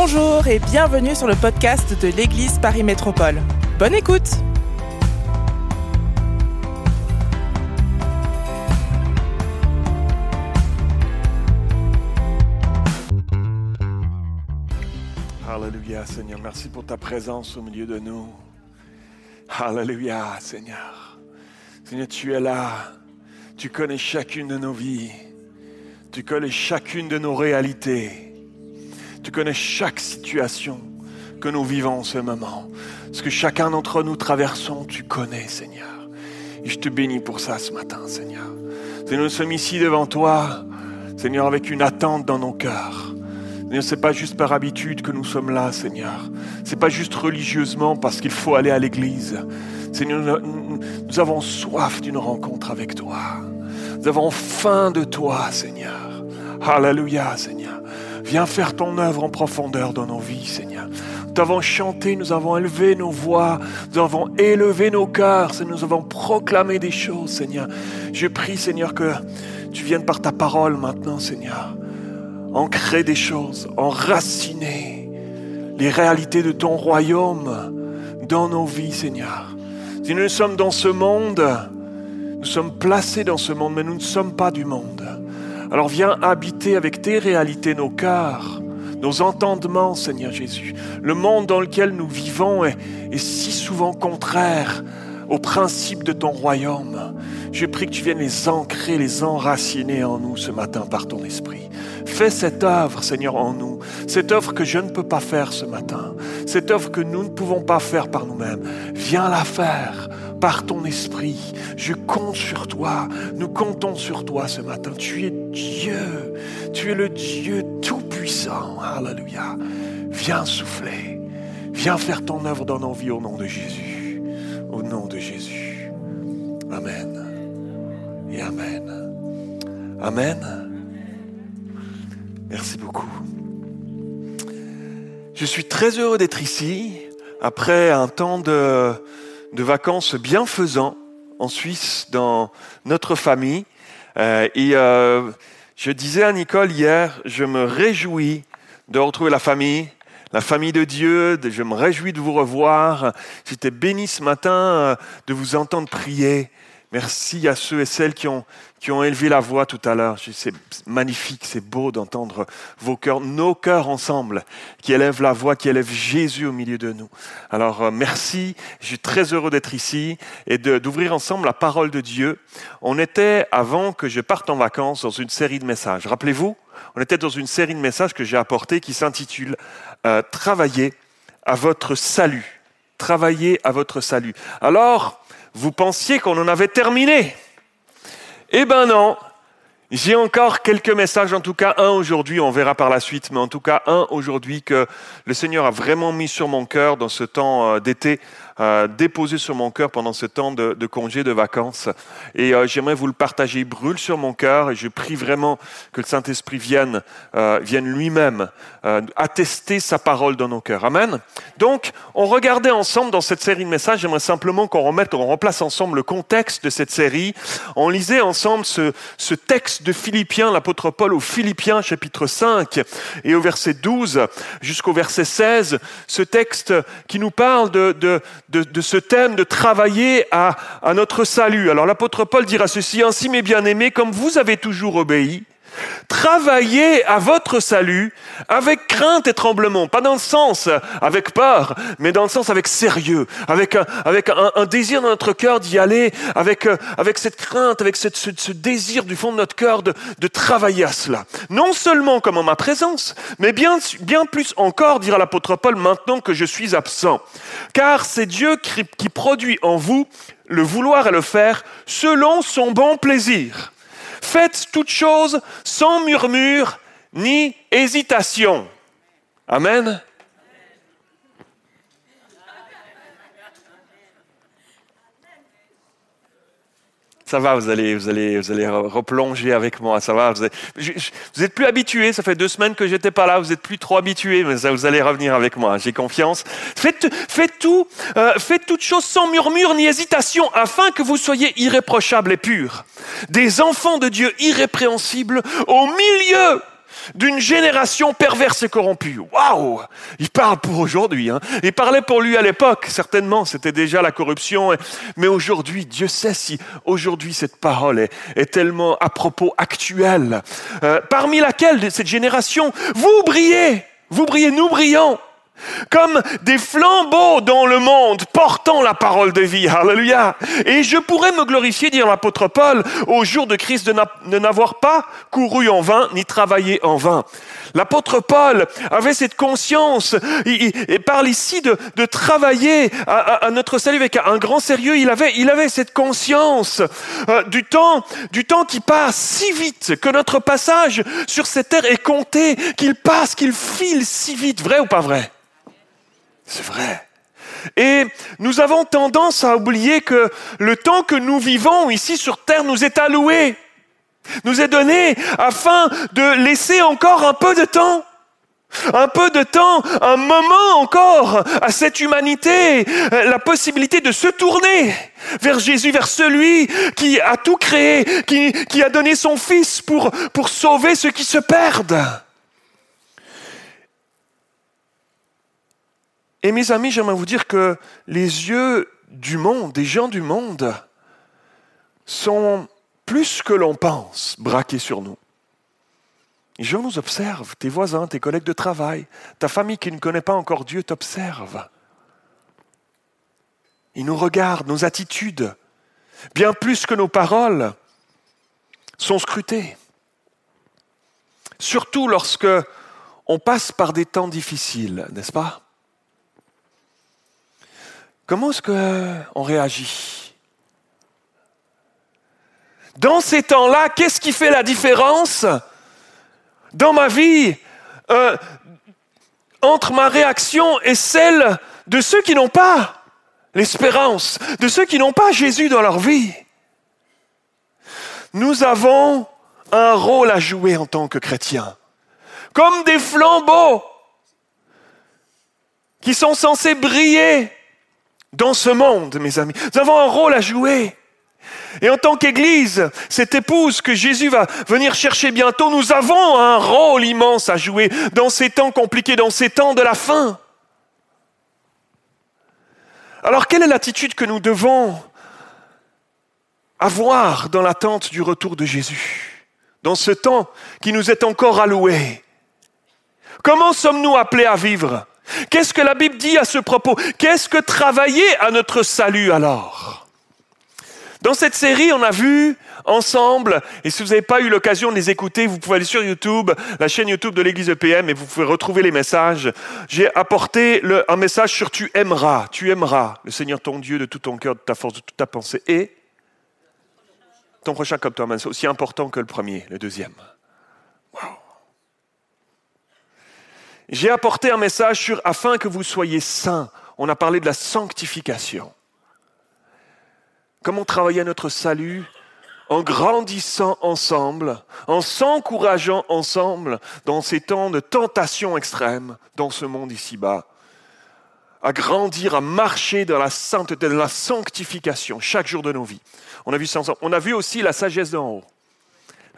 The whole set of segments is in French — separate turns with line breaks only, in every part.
Bonjour et bienvenue sur le podcast de l'Église Paris Métropole. Bonne écoute
Alléluia, Seigneur. Merci pour ta présence au milieu de nous. Alléluia, Seigneur. Seigneur, tu es là. Tu connais chacune de nos vies. Tu connais chacune de nos réalités. Tu connais chaque situation que nous vivons en ce moment. Ce que chacun d'entre nous traversons, tu connais, Seigneur. Et je te bénis pour ça ce matin, Seigneur. Seigneur, nous sommes ici devant toi, Seigneur, avec une attente dans nos cœurs. Seigneur, c'est pas juste par habitude que nous sommes là, Seigneur. C'est pas juste religieusement parce qu'il faut aller à l'église. Seigneur, nous, nous avons soif d'une rencontre avec toi. Nous avons faim de toi, Seigneur. Alléluia, Seigneur. Viens faire ton œuvre en profondeur dans nos vies, Seigneur. Nous avons chanté, nous avons élevé nos voix, nous avons élevé nos cœurs, nous avons proclamé des choses, Seigneur. Je prie, Seigneur, que tu viennes par ta parole maintenant, Seigneur ancrer des choses, enraciner les réalités de ton royaume dans nos vies, Seigneur. Si nous sommes dans ce monde, nous sommes placés dans ce monde, mais nous ne sommes pas du monde. Alors viens habiter avec tes réalités nos cœurs, nos entendements, Seigneur Jésus. Le monde dans lequel nous vivons est, si souvent contraire aux principes de ton royaume. Je prie que tu viennes les ancrer, les enraciner en nous ce matin par ton esprit. Fais cette œuvre, Seigneur, en nous. Cette œuvre que je ne peux pas faire ce matin. Cette œuvre que nous ne pouvons pas faire par nous-mêmes. Viens la faire par ton esprit. Je compte sur toi. Nous comptons sur toi ce matin. Tu es Dieu. Tu es le Dieu tout-puissant. Alléluia. Viens souffler. Viens faire ton œuvre dans nos vies au nom de Jésus. Au nom de Jésus. Amen. Et Amen. Amen. Merci beaucoup. Je suis très heureux d'être ici après un temps de, de vacances bienfaisant en Suisse dans notre famille. Euh, et euh, je disais à Nicole hier, je me réjouis de retrouver la famille, la famille de Dieu. Je me réjouis de vous revoir. J'étais béni ce matin euh, de vous entendre prier. Merci à ceux et celles qui ont, qui ont élevé la voix tout à l'heure. C'est magnifique, c'est beau d'entendre vos cœurs, nos cœurs ensemble, qui élèvent la voix, qui élèvent Jésus au milieu de nous. Alors euh, merci, je suis très heureux d'être ici et d'ouvrir ensemble la parole de Dieu. On était, avant que je parte en vacances, dans une série de messages. Rappelez-vous, on était dans une série de messages que j'ai apportés qui s'intitule euh, Travailler à votre salut. Travailler à votre salut. Alors, vous pensiez qu'on en avait terminé. Eh ben non, j'ai encore quelques messages, en tout cas un aujourd'hui, on verra par la suite, mais en tout cas un aujourd'hui que le Seigneur a vraiment mis sur mon cœur dans ce temps euh, d'été euh, déposé sur mon cœur pendant ce temps de, congé de vacances. Et euh, j'aimerais vous le partager. Il brûle sur mon cœur et je prie vraiment que le Saint-Esprit vienne, euh, vienne lui-même attester sa parole dans nos cœurs. Amen. Donc, on regardait ensemble dans cette série de messages. J'aimerais simplement qu'on remette, qu'on replace ensemble le contexte de cette série. On lisait ensemble ce, ce texte de Philippiens, l'apôtre Paul aux Philippiens, chapitre 5 et au verset 12 jusqu'au verset 16. Ce texte qui nous parle de, de de, ce thème de travailler à, à notre salut. Alors l'apôtre Paul dira ceci, ainsi mes bien-aimés, comme vous avez toujours obéi, Travaillez à votre salut avec crainte et tremblement, pas dans le sens avec peur, mais dans le sens avec sérieux, avec un, désir dans notre cœur d'y aller, avec, avec cette crainte, avec ce, désir du fond de notre cœur de, travailler à cela. Non seulement comme en ma présence, mais bien, plus encore, dira l'apôtre Paul, maintenant que je suis absent. Car c'est Dieu qui produit en vous le vouloir et le faire selon son bon plaisir. Faites toutes choses sans murmure ni hésitation. Amen. Ça va, vous allez, vous allez, vous allez replonger avec moi. Ça va, vous, êtes plus habitués. Ça fait deux semaines que j'étais pas là. Vous êtes plus trop habitués, mais ça, vous allez revenir avec moi. J'ai confiance. Faites, faites tout, euh, faites toutes choses sans murmure ni hésitation, afin que vous soyez irréprochables et purs, des enfants de Dieu irrépréhensibles au milieu d'une génération perverse et corrompue. Waouh Il parle pour aujourd'hui. Hein. Il parlait pour lui à l'époque, certainement, c'était déjà la corruption. Mais aujourd'hui, Dieu sait si aujourd'hui cette parole est, tellement à propos actuelle. Euh, parmi laquelle cette génération, vous brillez, vous brillez, nous brillons comme des flambeaux dans le monde portant la parole de vie. Alléluia. Et je pourrais me glorifier, dire l'apôtre Paul, au jour de Christ de n'avoir pas couru en vain ni travaillé en vain. L'apôtre Paul avait cette conscience. Il, parle ici de, travailler à, notre salut avec un grand sérieux. Il avait, cette conscience euh, du temps, du temps qui passe si vite, que notre passage sur cette terre est compté, qu'il passe, qu'il file si vite. Vrai ou pas vrai? C'est vrai. Et nous avons tendance à oublier que le temps que nous vivons ici sur Terre nous est alloué, nous est donné afin de laisser encore un peu de temps, un peu de temps, un moment encore à cette humanité, la possibilité de se tourner vers Jésus, vers celui qui a tout créé, qui, a donné son Fils pour sauver ceux qui se perdent. Et mes amis, j'aimerais vous dire que les yeux du monde, des gens du monde, sont plus que l'on pense braqués sur nous. Les gens nous observent, tes voisins, tes collègues de travail, ta famille qui ne connaît pas encore Dieu t'observe. Ils nous regardent, nos attitudes, bien plus que nos paroles, sont scrutées. Surtout lorsque on passe par des temps difficiles, n'est-ce pas? Comment est-ce qu'on réagit? Dans ces temps-là, qu'est-ce qui fait la différence? Dans ma vie euh, entre ma réaction et celle de ceux qui n'ont pas l'espérance, de ceux qui n'ont pas Jésus dans leur vie Nous avons un rôle à jouer en tant que chrétiens, comme des flambeaux qui sont censés briller dans ce monde, mes amis. Nous avons un rôle à jouer. Et en tant qu'Église, cette épouse que Jésus va venir chercher bientôt, nous avons un rôle immense à jouer dans ces temps compliqués, dans ces temps de la fin. Alors quelle est l'attitude que nous devons avoir dans l'attente du retour de Jésus, dans ce temps qui nous est encore alloué? Comment sommes-nous appelés à vivre? Qu'est-ce que la Bible dit à ce propos? Qu'est-ce que travailler à notre salut alors? Dans cette série, on a vu ensemble, et si vous n'avez pas eu l'occasion de les écouter, vous pouvez aller sur YouTube, la chaîne YouTube de l'Église EPM, et vous pouvez retrouver les messages. J'ai apporté un message sur tu aimeras, tu aimeras le Seigneur ton Dieu de tout ton cœur, de ta force, de toute ta pensée, et ton prochain comme toi-même. C'est aussi important que le premier, le deuxième. J'ai apporté un message sur afin que vous soyez saints. On a parlé de la sanctification. Comment travailler à notre salut en grandissant ensemble, en s'encourageant ensemble dans ces temps de tentation extrême dans ce monde ici-bas, à grandir, à marcher dans la sainteté, dans la sanctification chaque jour de nos vies. On a vu ça. On a vu aussi la sagesse d'en haut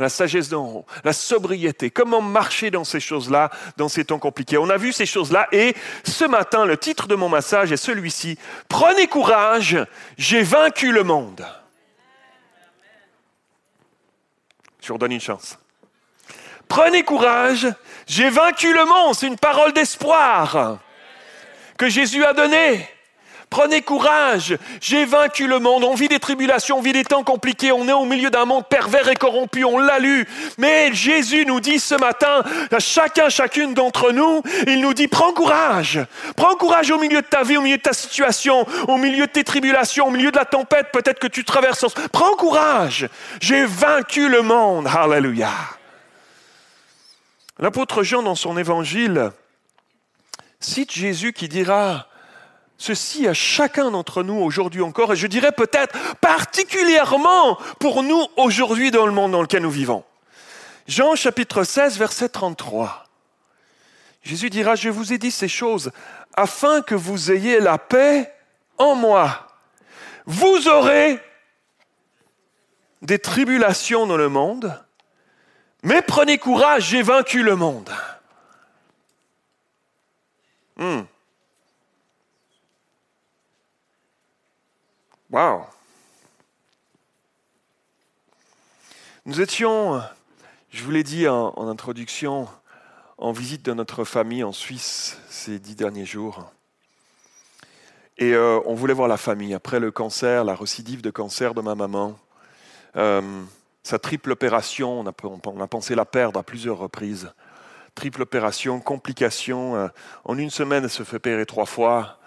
la sagesse d'en haut, la sobriété, comment marcher dans ces choses-là, dans ces temps compliqués. On a vu ces choses-là et ce matin, le titre de mon massage est celui-ci. Prenez courage, j'ai vaincu le monde. Je vous redonne une chance. Prenez courage, j'ai vaincu le monde. C'est une parole d'espoir que Jésus a donnée. Prenez courage, j'ai vaincu le monde, on vit des tribulations, on vit des temps compliqués, on est au milieu d'un monde pervers et corrompu, on l'a lu. Mais Jésus nous dit ce matin, à chacun, chacune d'entre nous, il nous dit, prends courage, prends courage au milieu de ta vie, au milieu de ta situation, au milieu de tes tribulations, au milieu de la tempête peut-être que tu traverses. Prends courage, j'ai vaincu le monde. Alléluia. L'apôtre Jean, dans son évangile, cite Jésus qui dira, ceci à chacun d'entre nous aujourd'hui encore, et je dirais peut-être particulièrement pour nous aujourd'hui dans le monde dans lequel nous vivons. Jean chapitre 16, verset 33. Jésus dira, je vous ai dit ces choses afin que vous ayez la paix en moi. Vous aurez des tribulations dans le monde, Mais prenez courage, j'ai vaincu le monde. Hmm. Wow. Nous étions, je vous l'ai dit en, introduction, en visite de notre famille en Suisse ces dix derniers jours. Et euh, on voulait voir la famille. Après le cancer, la récidive de cancer de ma maman, euh, sa triple opération, on a, pensé la perdre à plusieurs reprises. Triple opération, complications. Euh, en une semaine, elle se fait opérer trois fois.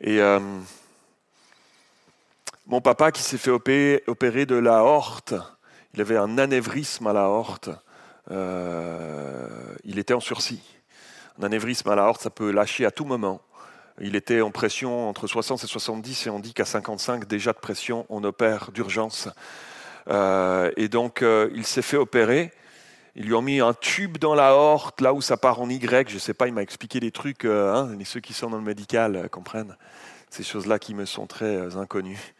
Et mon papa qui s'est fait opérer, de la horte, il avait un anévrisme à la horte. il était en sursis. Un anévrisme à la horte, ça peut lâcher à tout moment. Il était en pression entre 60 et 70 et on dit qu'à 55 déjà de pression, on opère d'urgence. Euh, et donc euh, il s'est fait opérer. Ils lui ont mis un tube dans la horte, là où ça part en Y. Je ne sais pas, il m'a expliqué des trucs. Euh, hein, ceux qui sont dans le médical comprennent ces choses-là qui me sont très inconnues.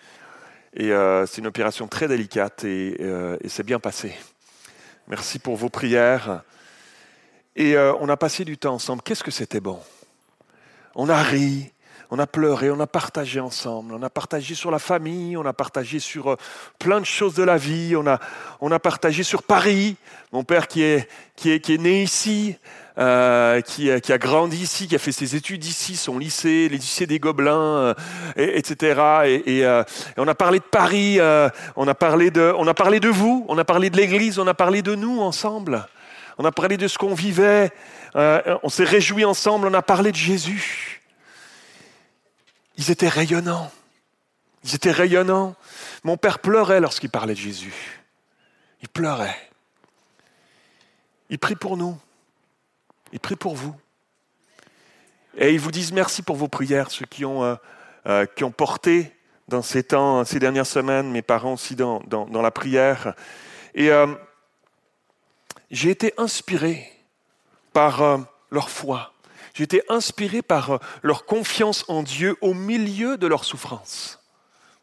Et c'est une opération très délicate et, et c'est bien passé. Merci pour vos prières. Et on a passé du temps ensemble. Qu'est-ce que c'était bon? On a ri, on a pleuré, on a partagé ensemble, on a partagé sur la famille, on a partagé sur euh, plein de choses de la vie, on a, on a partagé sur Paris, mon père qui est, qui est, qui est né ici, euh, qui, qui, a grandi ici, qui a fait ses études ici, son lycée, les lycées des Gobelins, euh, et, etc. Et, et, on a parlé de Paris, on, a parlé de, on a parlé de vous, on a parlé de l'Église, on a parlé de nous ensemble, on a parlé de ce qu'on vivait, on s'est réjouis ensemble, on a parlé de Jésus. Ils étaient rayonnants. Ils étaient rayonnants. Mon père pleurait lorsqu'il parlait de Jésus. Il pleurait. Il prie pour nous. Il prie pour vous. Et ils vous disent merci pour vos prières, ceux qui ont, euh, euh, qui ont porté dans ces temps, ces dernières semaines, mes parents aussi dans, dans, la prière. Et euh, j'ai été inspiré par leur foi. J'ai été inspiré par leur confiance en Dieu au milieu de leur souffrance.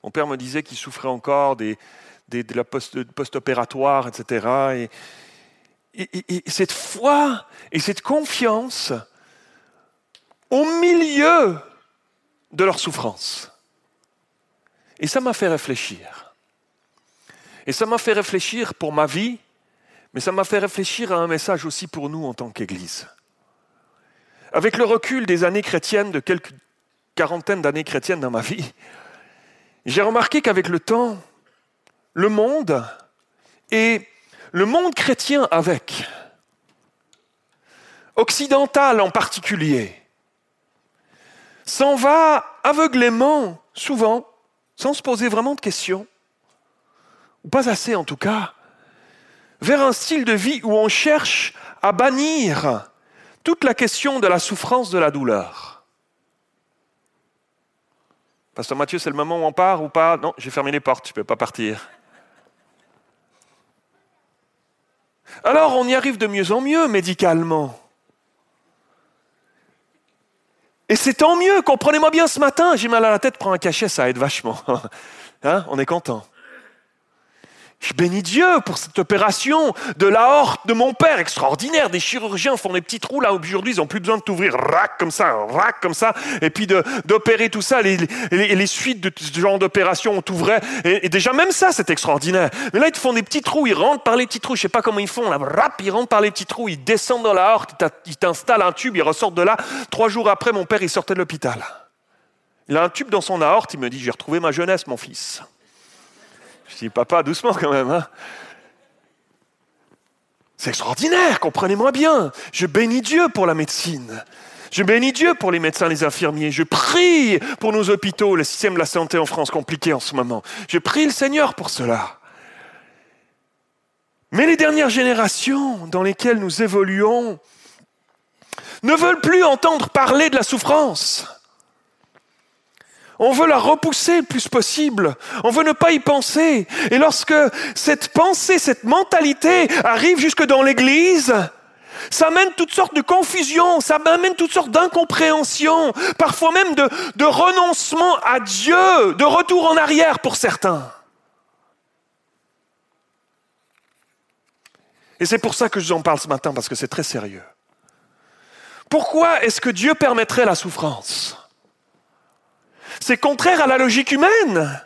Mon père me disait qu'il souffrait encore des, de la post-opératoire, etc. Et, et, cette foi et cette confiance au milieu de leur souffrance. Et ça m'a fait réfléchir. Et ça m'a fait réfléchir pour ma vie, mais ça m'a fait réfléchir à un message aussi pour nous en tant qu'Église. Avec le recul des années chrétiennes, de quelques quarantaines d'années chrétiennes dans ma vie, j'ai remarqué qu'avec le temps, le monde et le monde chrétien avec, occidental en particulier, s'en va aveuglément, souvent, sans se poser vraiment de questions, ou pas assez en tout cas, vers un style de vie où on cherche à bannir toute la question de la souffrance, de la douleur. Pasteur Mathieu, c'est le moment où on part ou pas? Non, j'ai fermé les portes, je ne peux pas partir. Alors on y arrive de mieux en mieux médicalement. Et c'est tant mieux, comprenez-moi bien ce matin, j'ai mal à la tête, prends un cachet, ça aide vachement. Hein on est content. Je bénis Dieu pour cette opération de la horte de mon père, extraordinaire. Des chirurgiens font des petits trous là aujourd'hui, ils n'ont plus besoin de t'ouvrir rac comme ça, rac comme ça, et puis d'opérer tout ça. Les, les, suites de ce genre d'opération, on t'ouvrait. Et, déjà même ça, c'est extraordinaire. Mais là, ils te font des petits trous, ils rentrent par les petits trous. Je sais pas comment ils font là, rap, ils rentrent par les petits trous, ils descendent dans la horte, ils t'installent un tube, ils ressortent de là. Trois jours après, mon père, il sortait de l'hôpital. Il a un tube dans son aorte, il me dit, j'ai retrouvé ma jeunesse, mon fils. Je dis, papa, doucement quand même. Hein. C'est extraordinaire, comprenez-moi bien. Je bénis Dieu pour la médecine. Je bénis Dieu pour les médecins, les infirmiers. Je prie pour nos hôpitaux, le système de la santé en France compliqué en ce moment. Je prie le Seigneur pour cela. Mais les dernières générations dans lesquelles nous évoluons ne veulent plus entendre parler de la souffrance. On veut la repousser le plus possible. On veut ne pas y penser. Et lorsque cette pensée, cette mentalité arrive jusque dans l'Église, ça amène toutes sortes de confusions, ça amène toutes sortes d'incompréhensions, parfois même de, de renoncement à Dieu, de retour en arrière pour certains. Et c'est pour ça que je vous en parle ce matin, parce que c'est très sérieux. Pourquoi est-ce que Dieu permettrait la souffrance? C'est contraire à la logique humaine.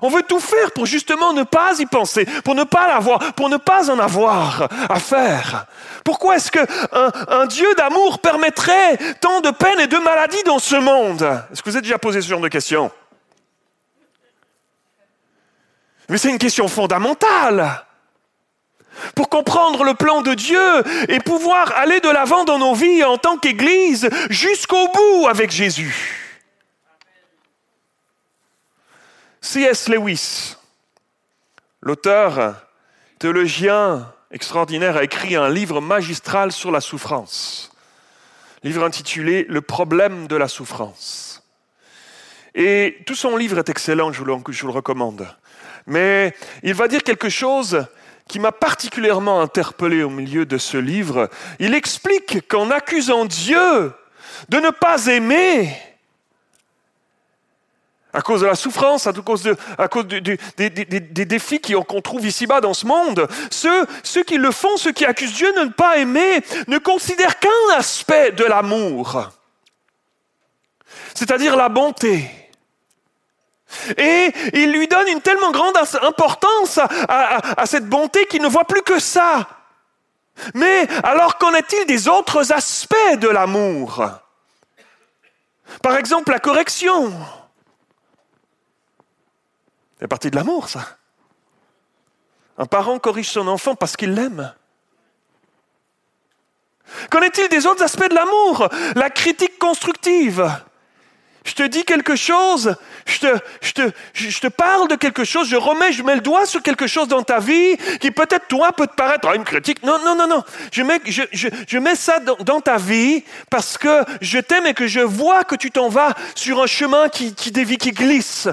On veut tout faire pour justement ne pas y penser, pour ne pas l'avoir, pour ne pas en avoir à faire. Pourquoi est-ce que un, Dieu d'amour permettrait tant de peines et de maladies dans ce monde? Est-ce que vous êtes déjà posé ce genre de questions? Mais c'est une question fondamentale. Pour comprendre le plan de Dieu et pouvoir aller de l'avant dans nos vies en tant qu'Église jusqu'au bout avec Jésus. C.S. Lewis, l'auteur théologien extraordinaire, a écrit un livre magistral sur la souffrance. Livre intitulé Le problème de la souffrance. Et tout son livre est excellent, je vous le, je vous le recommande. Mais il va dire quelque chose qui m'a particulièrement interpellé au milieu de ce livre. Il explique qu'en accusant Dieu de ne pas aimer, à cause de la souffrance, à cause, de, à cause des, défis qu'on trouve ici-bas dans ce monde. Ceux, ceux qui le font, ceux qui accusent Dieu de ne pas aimer, ne considèrent qu'un aspect de l'amour, c'est-à-dire la bonté. Et il lui donne une tellement grande importance à, à cette bonté qu'il ne voit plus que ça. Mais alors qu'en est-il des autres aspects de l'amour? Par exemple, la correction. C'est partie de l'amour, ça. Un parent corrige son enfant parce qu'il l'aime. Qu'en est-il des autres aspects de l'amour? La critique constructive. Je te dis quelque chose, je te, je, te, je te, parle de quelque chose, je remets, je mets le doigt sur quelque chose dans ta vie qui peut-être toi peut te paraître une critique. Non, non, non, non. Je mets, je, je, je mets ça dans, dans, ta vie parce que je t'aime et que je vois que tu t'en vas sur un chemin qui, qui dévie, qui glisse.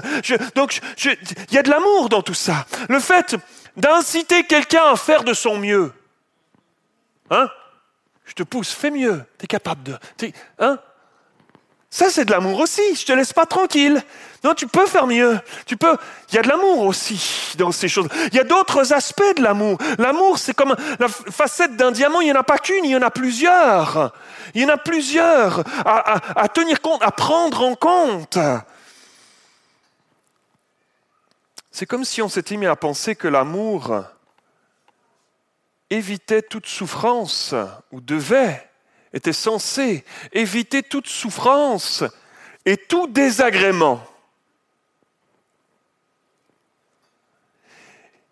donc, il y a de l'amour dans tout ça. Le fait d'inciter quelqu'un à faire de son mieux. Hein? Je te pousse, fais mieux. Tu es capable de. Hein? Ça, c'est de l'amour aussi. Je te laisse pas tranquille. Non, tu peux faire mieux. Tu peux. Il y a de l'amour aussi dans ces choses. Il y a d'autres aspects de l'amour. L'amour, c'est comme la facette d'un diamant. Il n'y en a pas qu'une, il y en a plusieurs. Il y en a plusieurs à, à tenir compte, à prendre en compte. C'est comme si on s'était mis à penser que l'amour évitait toute souffrance ou devait était censé éviter toute souffrance et tout désagrément.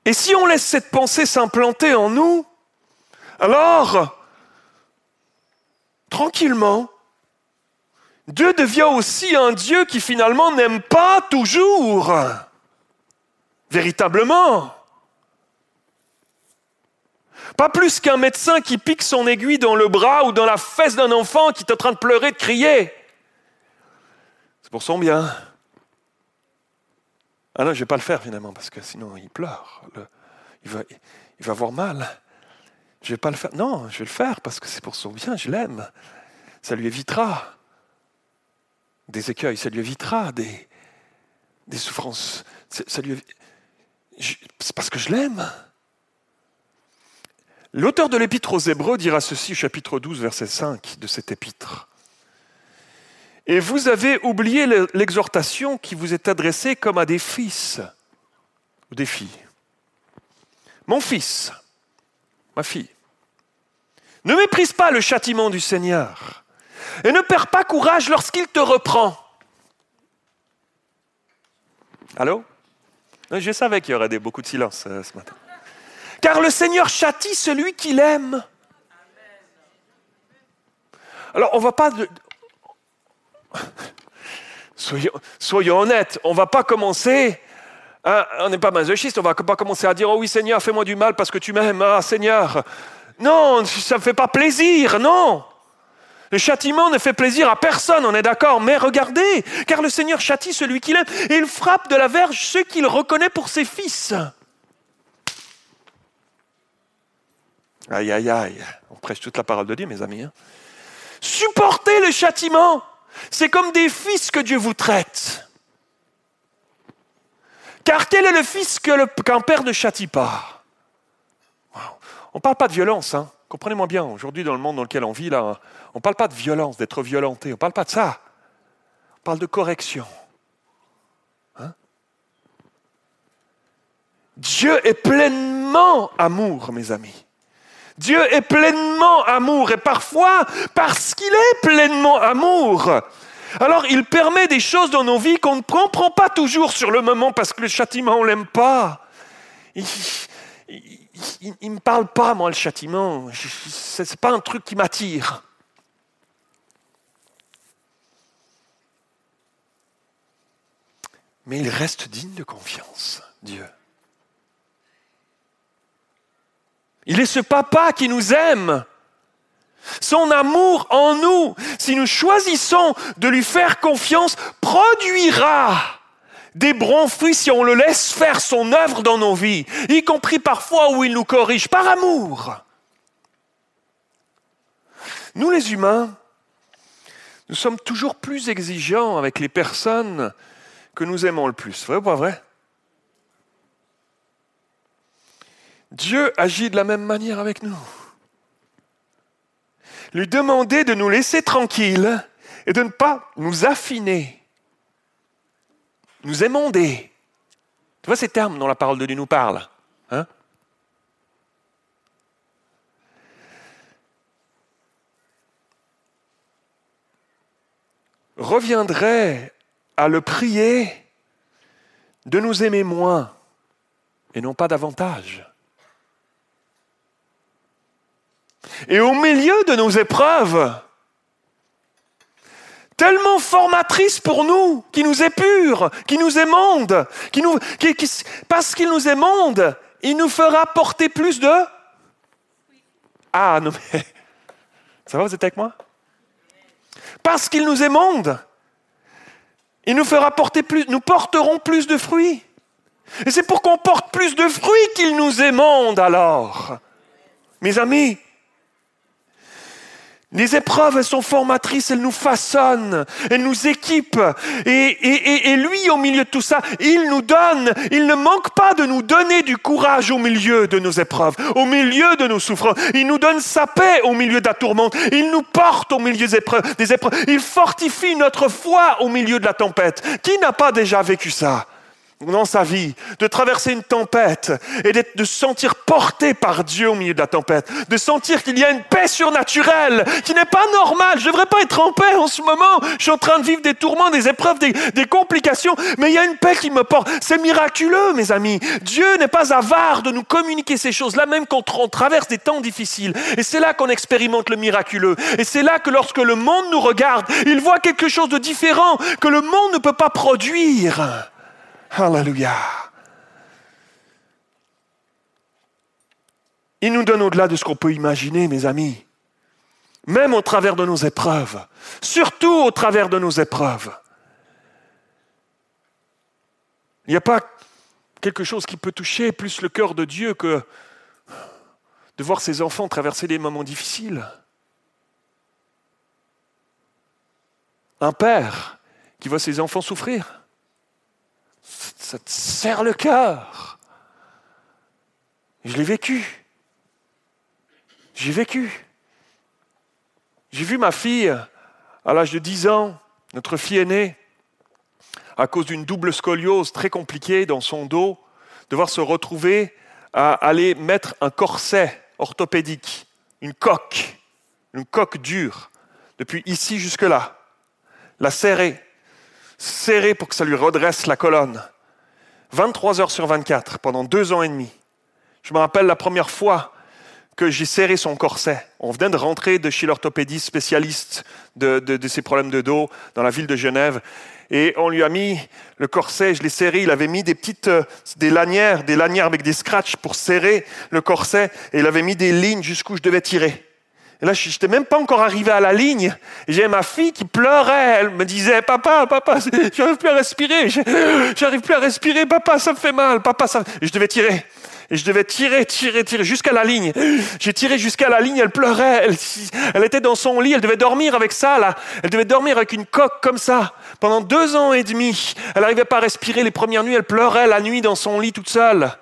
Et si on laisse cette pensée s'implanter en nous, alors, tranquillement, Dieu devient aussi un Dieu qui finalement n'aime pas toujours, véritablement. Pas plus qu'un médecin qui pique son aiguille dans le bras ou dans la fesse d'un enfant qui est en train de pleurer, de crier. C'est pour son bien. Ah non, je ne vais pas le faire finalement, parce que sinon il pleure. il, va, il va avoir mal. Je ne vais pas le faire. Non, je vais le faire parce que c'est pour son bien, je l'aime. Ça lui évitera des écueils, ça lui évitera des, des souffrances. Ça lui, c'est parce que je l'aime. L'auteur de l'épître aux Hébreux dira ceci chapitre 12, verset 5 de cette épître. Et vous avez oublié l'exhortation qui vous est adressée comme à des fils ou des filles. Mon fils, ma fille, ne méprise pas le châtiment du Seigneur et ne perds pas courage lorsqu'il te reprend. Allô? Je savais qu'il y aurait beaucoup de silence euh, ce matin. Car le Seigneur châtie celui qu'il aime. Alors, on ne va pas... Soyons, honnêtes, on ne va pas commencer... Hein, on n'est pas masochiste, on ne va pas commencer à dire, oh oui Seigneur, fais-moi du mal parce que tu m'aimes, ah Seigneur. Non, ça ne fait pas plaisir, non. Le châtiment ne fait plaisir à personne, on est d'accord, mais regardez, car le Seigneur châtie celui qu'il aime, et il frappe de la verge ceux qu'il reconnaît pour ses fils. Aïe, aïe, aïe. On prêche toute la parole de Dieu, mes amis. Hein. Supportez le châtiment. C'est comme des fils que Dieu vous traite. Car quel est le fils qu'un père ne châtie pas On ne parle pas de violence, hein. comprenez-moi bien. Aujourd'hui, dans le monde dans lequel on vit, là, on ne parle pas de violence, d'être violenté. On ne parle pas de ça. On parle de correction. Hein? Dieu est pleinement amour, mes amis. Dieu est pleinement amour et parfois, parce qu'il est pleinement amour, alors il permet des choses dans nos vies qu'on ne comprend pas toujours sur le moment parce que le châtiment, on ne l'aime pas. Il ne me parle pas, moi, le châtiment. Ce n'est pas un truc qui m'attire. Mais il reste digne de confiance, Dieu. Il est ce papa qui nous aime. Son amour en nous, si nous choisissons de lui faire confiance, produira des bons fruits si on le laisse faire son œuvre dans nos vies, y compris parfois où il nous corrige par amour. Nous les humains, nous sommes toujours plus exigeants avec les personnes que nous aimons le plus. Vrai ou pas vrai? Dieu agit de la même manière avec nous. Lui demander de nous laisser tranquilles et de ne pas nous affiner, nous émonder. Tu vois ces termes dont la parole de Dieu nous parle hein? Reviendrait à le prier de nous aimer moins et non pas davantage. Et au milieu de nos épreuves, tellement formatrice pour nous, qui nous épure, qui nous émonde, qui nous, parce qu'il nous émonde, il nous fera porter plus de... Ah non mais... Ça va, vous êtes avec moi? Parce qu'il nous émonde, il nous fera porter plus, nous porterons plus de fruits. Et c'est pour qu'on porte plus de fruits qu'il nous émonde alors. Mes amis, les épreuves, elles sont formatrices, elles nous façonnent, elles nous équipent. Et, et, lui, au milieu de tout ça, il nous donne, il ne manque pas de nous donner du courage au milieu de nos épreuves, au milieu de nos souffrances. Il nous donne sa paix au milieu de la tourmente. Il nous porte au milieu. Des épreuves. Il fortifie notre foi au milieu de la tempête. Qui n'a pas déjà vécu ça? Dans sa vie, de traverser une tempête et de se sentir porté par Dieu au milieu de la tempête, de sentir qu'il y a une paix surnaturelle qui n'est pas normale. Je ne devrais pas être en paix en ce moment. Je suis en train de vivre des tourments, des épreuves, des, des complications, mais il y a une paix qui me porte. C'est miraculeux, mes amis. Dieu n'est pas avare de nous communiquer ces choses-là, même quand on traverse des temps difficiles. Et c'est là qu'on expérimente le miraculeux. Et c'est là que lorsque le monde nous regarde, il voit quelque chose de différent que le monde ne peut pas produire. Alléluia. Il nous donne au-delà de ce qu'on peut imaginer, mes amis. Même au travers de nos épreuves. Surtout au travers de nos épreuves. Il n'y a pas quelque chose qui peut toucher plus le cœur de Dieu que de voir ses enfants traverser des moments difficiles. Un père qui voit ses enfants souffrir ça te serre le cœur. Je l'ai vécu. J'ai vécu. J'ai vu ma fille, à l'âge de 10 ans, notre fille aînée, à cause d'une double scoliose très compliquée dans son dos, devoir se retrouver à aller mettre un corset orthopédique, une coque, une coque dure, depuis ici jusque là, la serrer, serrer pour que ça lui redresse la colonne, 23 heures sur 24 pendant deux ans et demi. Je me rappelle la première fois que j'ai serré son corset. On venait de rentrer de chez l'orthopédiste spécialiste de, de, ses problèmes de dos dans la ville de Genève. Et on lui a mis le corset, je l'ai serré, il avait mis des petites, euh, des lanières, des lanières avec des scratchs pour serrer le corset, et il avait mis des lignes jusqu'où je devais tirer. Et là, je n'étais même pas encore arrivé à la ligne. J'ai ma fille qui pleurait. Elle me disait, papa, papa, j'arrive plus à respirer. J'arrive plus à respirer. Papa, ça me fait mal. Papa, ça... Et je devais tirer. Et je devais tirer, tirer, tirer jusqu'à la ligne. J'ai tiré jusqu'à la ligne, elle pleurait. Elle, elle, était dans son lit, elle devait dormir avec ça, là. Elle devait dormir avec une coque comme ça. Pendant deux ans et demi, elle n'arrivait pas à respirer les premières nuits, elle pleurait la nuit dans son lit toute seule.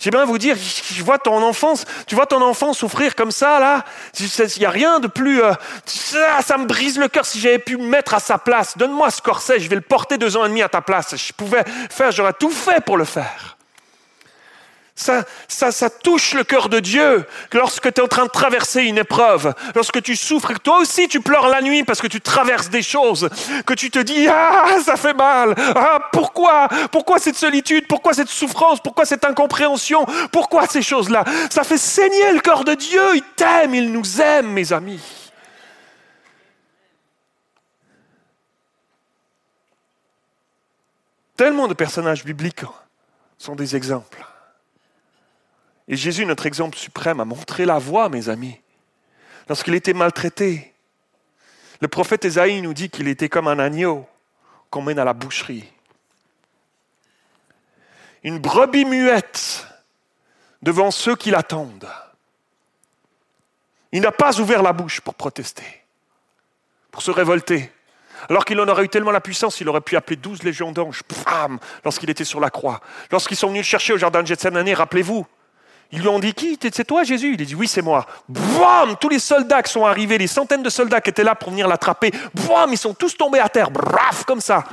J'aimerais vous dire, je vois ton enfance, tu vois ton enfant souffrir comme ça, là. Il n'y a rien de plus. Euh, ça, ça, me brise le cœur si j'avais pu me mettre à sa place. Donne-moi ce corset, je vais le porter deux ans et demi à ta place. Je pouvais faire, j'aurais tout fait pour le faire. Ça, ça, touche le cœur de Dieu lorsque tu es en train de traverser une épreuve, lorsque tu souffres que toi aussi tu pleures la nuit parce que tu traverses des choses, que tu te dis Ah, ça fait mal Ah, pourquoi? Pourquoi cette solitude? Pourquoi cette souffrance? Pourquoi cette incompréhension? Pourquoi ces choses-là? Ça fait saigner le cœur de Dieu. Il t'aime, il nous aime, mes amis. Tellement de personnages bibliques sont des exemples. Et Jésus, notre exemple suprême, a montré la voie, mes amis, lorsqu'il était maltraité. Le prophète Esaïe nous dit qu'il était comme un agneau qu'on mène à la boucherie. Une brebis muette devant ceux qui l'attendent. Il n'a pas ouvert la bouche pour protester, pour se révolter. Alors qu'il en aurait eu tellement la puissance, il aurait pu appeler douze légions d'anges, lorsqu'il était sur la croix. Lorsqu'ils sont venus le chercher au jardin de Gethsemane, rappelez-vous, ils lui ont dit qui? C'est toi Jésus? Il a dit oui c'est moi. Boum Tous les soldats qui sont arrivés, les centaines de soldats qui étaient là pour venir l'attraper, boum Ils sont tous tombés à terre, braf comme ça.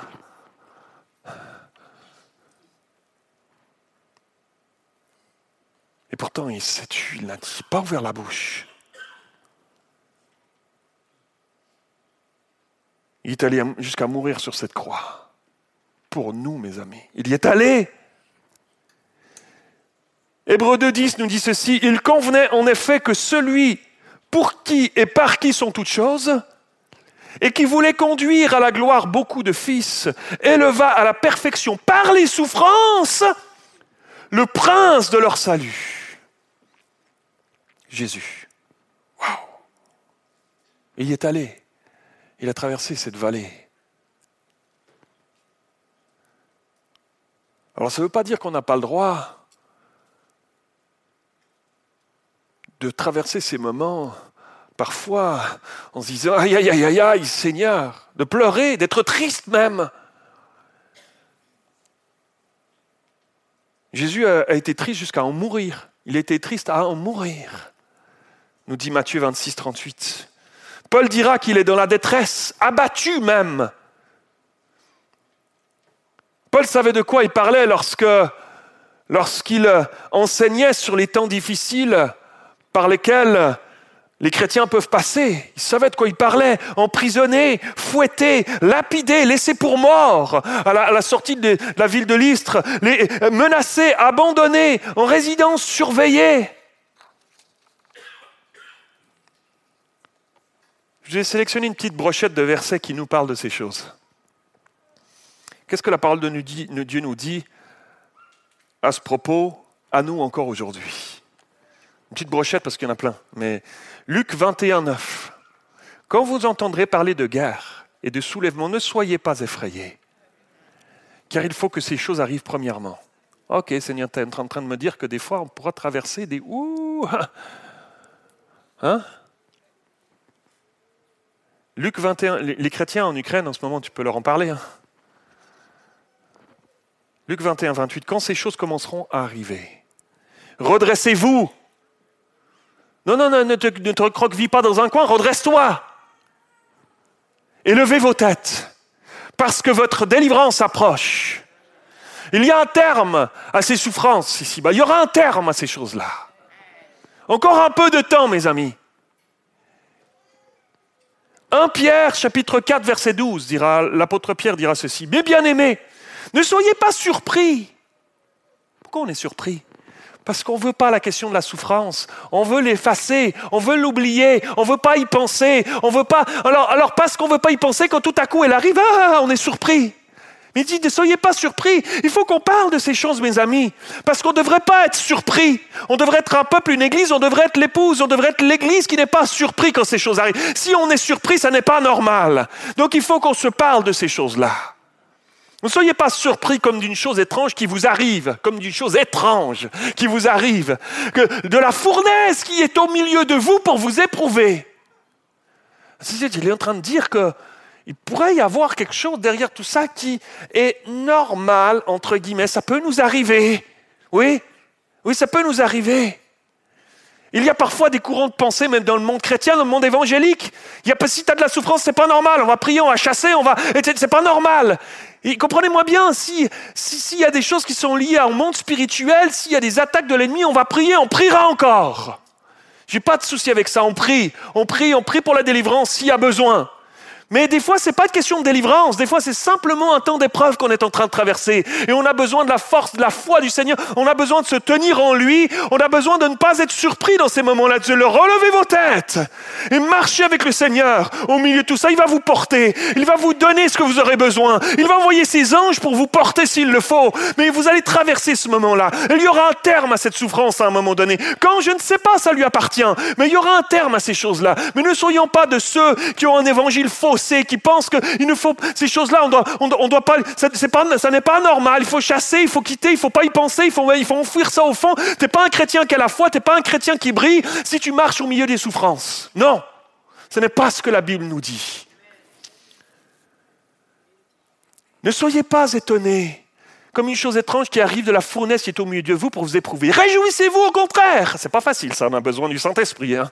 Et pourtant il s'est tué, il n'a pas ouvert la bouche. Il est allé jusqu'à mourir sur cette croix. Pour nous, mes amis. Il y est allé. Hébreu 2.10 nous dit ceci, il convenait en effet que celui pour qui et par qui sont toutes choses, et qui voulait conduire à la gloire beaucoup de fils, éleva à la perfection par les souffrances le prince de leur salut, Jésus. Waouh Il est allé, il a traversé cette vallée. Alors ça ne veut pas dire qu'on n'a pas le droit de traverser ces moments, parfois en se disant Aïe, aïe, aïe, aïe, Seigneur, de pleurer, d'être triste même. Jésus a, été triste jusqu'à en mourir. Il était triste à en mourir, nous dit Matthieu 26, 38. Paul dira qu'il est dans la détresse, abattu même. Paul savait de quoi il parlait lorsque, lorsqu'il enseignait sur les temps difficiles par lesquels les chrétiens peuvent passer. Ils savaient de quoi ils parlaient. Emprisonnés, fouettés, lapidés, laissés pour morts à la, sortie de la ville de Lystre, les, menacés, abandonnés, en résidence surveillée. J'ai sélectionné une petite brochette de versets qui nous parlent de ces choses. Qu'est-ce que la parole de Dieu nous dit à ce propos, à nous encore aujourd'hui? Une petite brochette parce qu'il y en a plein. Mais Luc 21, 9. Quand vous entendrez parler de guerre et de soulèvement, ne soyez pas effrayés. Car il faut que ces choses arrivent premièrement. Ok, Seigneur, tu es en train de me dire que des fois, on pourra traverser des ouh. Hein? Luc 21, les chrétiens en Ukraine en ce moment, tu peux leur en parler. Hein? Luc 21, 28, quand ces choses commenceront à arriver, redressez-vous non, non, non, ne te, ne te recroqueville pas dans un coin, redresse-toi. Et levez vos têtes, parce que votre délivrance approche. Il y a un terme à ces souffrances ici-bas. Il y aura un terme à ces choses-là. Encore un peu de temps, mes amis. 1 Pierre, chapitre 4, verset 12, dira, l'apôtre Pierre dira ceci. Mais bien aimés, ne soyez pas surpris. Pourquoi on est surpris? Parce qu'on ne veut pas la question de la souffrance. On veut l'effacer, on veut l'oublier, on ne veut pas y penser, on veut pas. Alors, alors parce qu'on ne veut pas y penser, quand tout à coup elle arrive, ah, on est surpris. Mais il dit, ne soyez pas surpris. Il faut qu'on parle de ces choses, mes amis. Parce qu'on ne devrait pas être surpris. On devrait être un peuple, une église, on devrait être l'épouse, on devrait être l'église qui n'est pas surpris quand ces choses arrivent. Si on est surpris, ça n'est pas normal. Donc il faut qu'on se parle de ces choses-là. Ne soyez pas surpris comme d'une chose étrange qui vous arrive, comme d'une chose étrange qui vous arrive, que de la fournaise qui est au milieu de vous pour vous éprouver. Il est en train de dire qu'il pourrait y avoir quelque chose derrière tout ça qui est normal, entre guillemets. Ça peut nous arriver. Oui, Oui, ça peut nous arriver. Il y a parfois des courants de pensée, même dans le monde chrétien, dans le monde évangélique. Il y a, si tu as de la souffrance, c'est pas normal. On va prier, on va chasser, on va. C'est pas normal. comprenez-moi bien, s'il si, y a des choses qui sont liées au monde spirituel, s'il y a des attaques de l'ennemi, on va prier, on priera encore. J'ai pas de souci avec ça. On prie, on prie, on prie pour la délivrance s'il y a besoin. Mais des fois, ce n'est pas une question de délivrance. Des fois, c'est simplement un temps d'épreuve qu'on est en train de traverser. Et on a besoin de la force, de la foi du Seigneur. On a besoin de se tenir en lui. On a besoin de ne pas être surpris dans ces moments-là. De le relever vos têtes et marcher avec le Seigneur. Au milieu de tout ça, il va vous porter. Il va vous donner ce que vous aurez besoin. Il va envoyer ses anges pour vous porter s'il le faut. Mais vous allez traverser ce moment-là. Il y aura un terme à cette souffrance à un moment donné. Quand je ne sais pas, ça lui appartient. Mais il y aura un terme à ces choses-là. Mais ne soyons pas de ceux qui ont un évangile faux qui pensent qu'il ne faut ces choses-là, on doit, pas, ça, n'est pas normal. Il faut chasser, il faut quitter, il faut pas y penser, il faut, il faut enfuir ça au fond. T'es pas un chrétien qui a la foi, t'es pas un chrétien qui brille si tu marches au milieu des souffrances. Non, ce n'est pas ce que la Bible nous dit. Ne soyez pas étonnés comme une chose étrange qui arrive de la fournaise qui est au milieu de vous pour vous éprouver. Réjouissez-vous au contraire. C'est pas facile, ça, on a besoin du Saint-Esprit. Hein.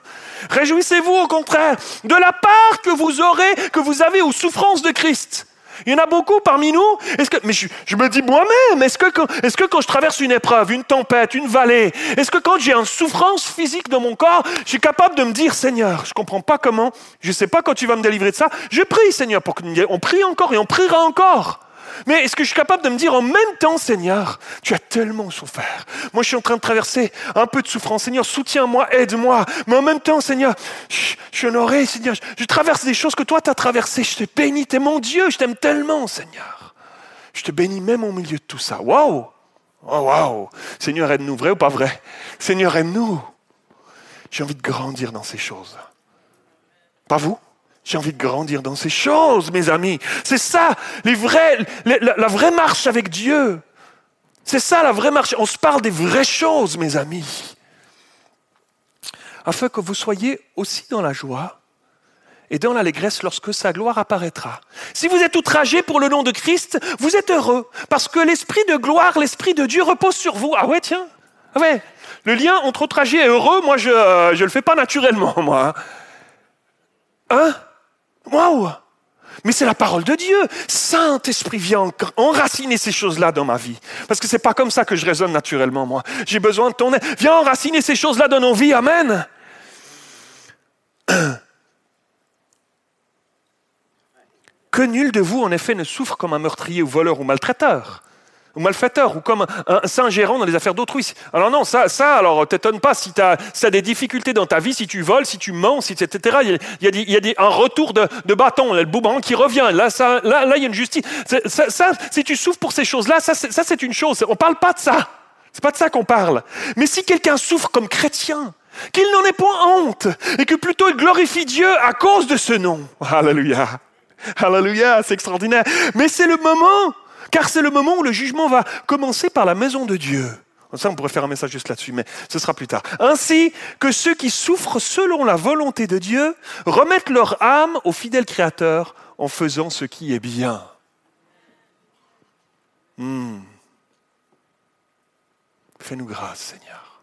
Réjouissez-vous au contraire de la part que vous aurez, que vous avez aux souffrances de Christ. Il y en a beaucoup parmi nous. Est-ce que, mais je, me dis moi-même, est-ce que, que quand je traverse une épreuve, une tempête, une vallée, est-ce que quand j'ai une souffrance physique dans mon corps, je suis capable de me dire, Seigneur, je ne comprends pas comment, je ne sais pas quand tu vas me délivrer de ça, je prie, Seigneur, pour qu'on prie encore et on priera encore. Mais est-ce que je suis capable de me dire en même temps, Seigneur, tu as tellement souffert. Moi, je suis en train de traverser un peu de souffrance. Seigneur, soutiens-moi, aide-moi. Mais en même temps, Seigneur, je, suis honoré, Seigneur. Je, traverse des choses que toi, tu as traversées. Je te bénis, tu es mon Dieu. Je t'aime tellement, Seigneur. Je te bénis même au milieu de tout ça. Waouh! Oh, waouh! Seigneur, aide-nous, vrai ou pas vrai? Seigneur, aide-nous. J'ai envie de grandir dans ces choses. Pas vous? J'ai envie de grandir dans ces choses, mes amis. C'est ça, les vrais, la, vraie marche avec Dieu. C'est ça la vraie marche. On se parle des vraies choses, mes amis. Afin que vous soyez aussi dans la joie et dans l'allégresse lorsque sa gloire apparaîtra. Si vous êtes outragé pour le nom de Christ, vous êtes heureux, parce que l'Esprit de gloire, l'Esprit de Dieu repose sur vous. Ah ouais, tiens. Ah ouais. Le lien entre outragé et heureux, moi, je ne le fais pas naturellement, moi. Hein? Mais c'est la parole de Dieu. Saint-Esprit vient enraciner ces choses-là dans ma vie. Parce que c'est pas comme ça que je raisonne naturellement, moi. J'ai besoin de ton aide. Viens enraciner ces choses-là dans nos vies. Amen. Que nul de vous, en effet, ne souffre comme un meurtrier ou voleur ou maltraiteur ou malfaiteur, ou comme un, saint gérant dans les affaires d'autrui. Alors non, ça, ça alors t'étonne pas si tu as, des difficultés dans ta vie, si tu voles, si tu mens, si, etc. Il y a, il y a, des, un retour de, de bâton, le boomerang qui revient. Là, ça, là, là, il y a une justice. Ça, ça, si tu souffres pour ces choses-là, ça, ça c'est une chose. On parle pas de ça. C'est pas de ça qu'on parle. Mais si quelqu'un souffre comme chrétien, qu'il n'en ait point honte, et que plutôt il glorifie Dieu à cause de ce nom. Alléluia. Alléluia, c'est extraordinaire. Mais c'est le moment car c'est le moment où le jugement va commencer par la maison de Dieu. Ça, on pourrait faire un message juste là-dessus, mais ce sera plus tard. Ainsi que ceux qui souffrent selon la volonté de Dieu remettent leur âme au fidèle Créateur en faisant ce qui est bien. Hmm. Fais-nous grâce, Seigneur.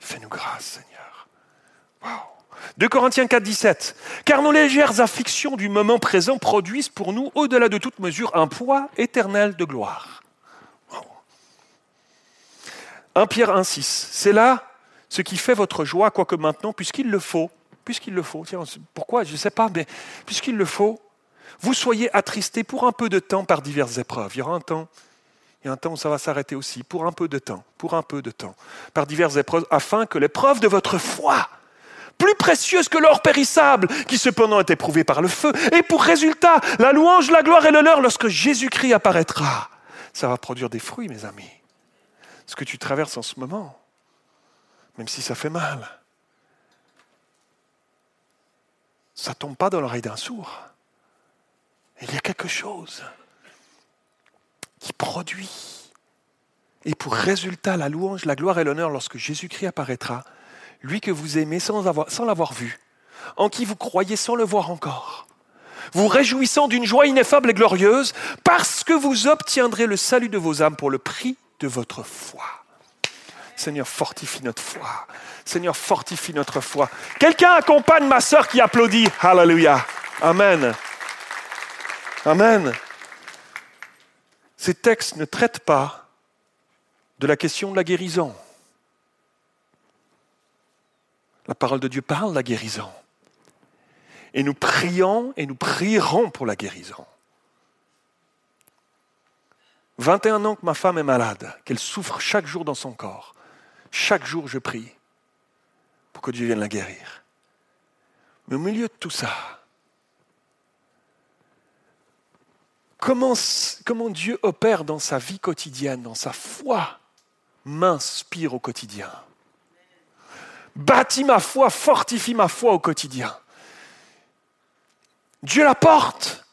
Fais-nous grâce, Seigneur. Wow. 2 Corinthiens 4, 17. Car nos légères afflictions du moment présent produisent pour nous, au-delà de toute mesure, un poids éternel de gloire. 1 Pierre 1, 6. C'est là ce qui fait votre joie, quoique maintenant, puisqu'il le faut, puisqu'il le faut, pourquoi, je ne sais pas, mais puisqu'il le faut, vous soyez attristés pour un peu de temps par diverses épreuves. Il y aura un temps, un temps où ça va s'arrêter aussi, pour un peu de temps, pour un peu de temps, par diverses épreuves, afin que l'épreuve de votre foi, plus précieuse que l'or périssable, qui cependant est éprouvé par le feu, et pour résultat, la louange, la gloire et l'honneur lorsque Jésus-Christ apparaîtra. Ça va produire des fruits, mes amis. Ce que tu traverses en ce moment, même si ça fait mal, ça tombe pas dans l'oreille d'un sourd. Il y a quelque chose qui produit. Et pour résultat, la louange, la gloire et l'honneur lorsque Jésus-Christ apparaîtra, lui que vous aimez sans, l'avoir vu, en qui vous croyez sans le voir encore, vous réjouissant d'une joie ineffable et glorieuse, parce que vous obtiendrez le salut de vos âmes pour le prix de votre foi. Seigneur, fortifie notre foi. Seigneur, fortifie notre foi. Quelqu'un accompagne ma sœur qui applaudit. Alléluia. Amen. Amen. Ces textes ne traitent pas de la question de la guérison. La parole de Dieu parle de la guérison. Et nous prions et nous prierons pour la guérison. 21 ans que ma femme est malade, qu'elle souffre chaque jour dans son corps. Chaque jour, je prie pour que Dieu vienne la guérir. Mais au milieu de tout ça, comment, comment Dieu opère dans sa vie quotidienne, dans sa foi, m'inspire au quotidien. Bâtis ma foi, fortifie ma foi au quotidien. Dieu la porte.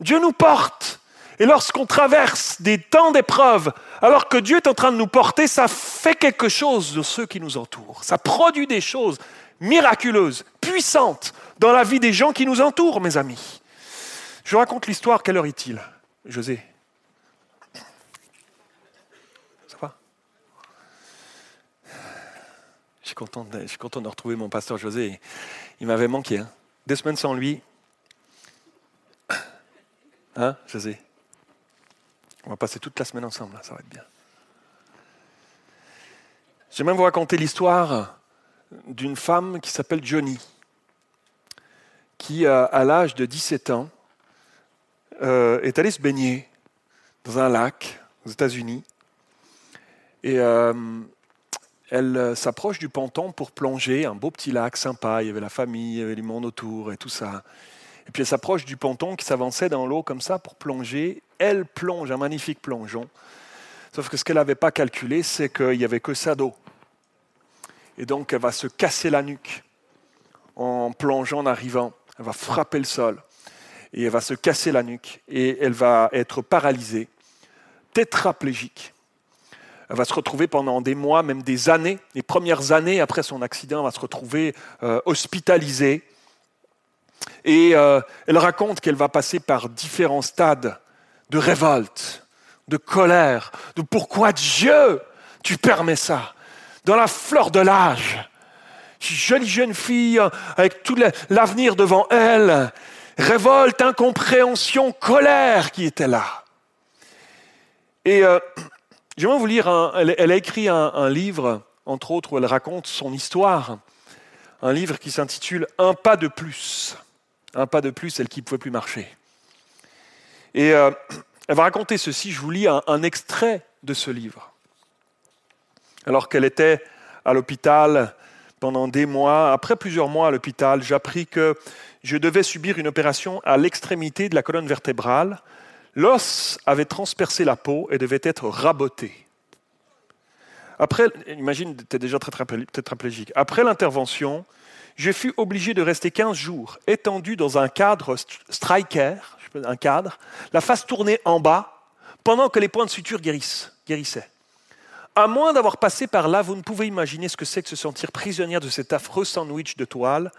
Dieu nous porte. Et lorsqu'on traverse des temps d'épreuve, alors que Dieu est en train de nous porter, ça fait quelque chose de ceux qui nous entourent. Ça produit des choses miraculeuses, puissantes dans la vie des gens qui nous entourent, mes amis. Je raconte l'histoire. Quelle heure est-il, José Ça va je je suis content de retrouver mon pasteur José. Il m'avait manqué. Hein. Deux semaines sans lui. Hein, José? On va passer toute la semaine ensemble, ça va être bien. J'aimerais vous raconter l'histoire d'une femme qui s'appelle Johnny, qui, à l'âge de 17 ans, euh, est allée se baigner dans un lac aux États-Unis. Et euh, elle s'approche du ponton pour plonger, un beau petit lac sympa, il y avait la famille, il y avait les monde autour et tout ça. Et puis elle s'approche du ponton qui s'avançait dans l'eau comme ça pour plonger. Elle plonge, un magnifique plongeon. Sauf que ce qu'elle n'avait pas calculé, c'est qu'il n'y avait que ça d'eau. Et donc elle va se casser la nuque en plongeant, en arrivant. Elle va frapper le sol. Et elle va se casser la nuque. Et elle va être paralysée, tétraplégique. Elle va se retrouver pendant des mois, même des années, les premières années après son accident, elle va se retrouver euh, hospitalisée et euh, elle raconte qu'elle va passer par différents stades de révolte, de colère, de pourquoi Dieu, tu permets ça? Dans la fleur de l'âge, jolie jeune fille avec tout l'avenir devant elle, révolte, incompréhension, colère qui était là. Et euh, j'aimerais vous lire, elle, a écrit un livre, entre autres, où elle raconte son histoire, un livre qui s'intitule Un pas de plus un pas de plus, celle qui ne pouvait plus marcher. Et euh, elle va raconter ceci, je vous lis un, extrait de ce livre. Alors qu'elle était à l'hôpital pendant des mois, après plusieurs mois à l'hôpital, j'appris que je devais subir une opération à l'extrémité de la colonne vertébrale. L'os avait transpercé la peau et devait être raboté. Après, imagine, tu es déjà tétraplégique. Après l'intervention, je fus obligé de rester 15 jours étendu dans un cadre striker, un cadre, la face tournée en bas, pendant que les points de suture guérissaient. À moins d'avoir passé par là, vous ne pouvez imaginer ce que c'est que se sentir prisonnière de cet affreux sandwich de toile,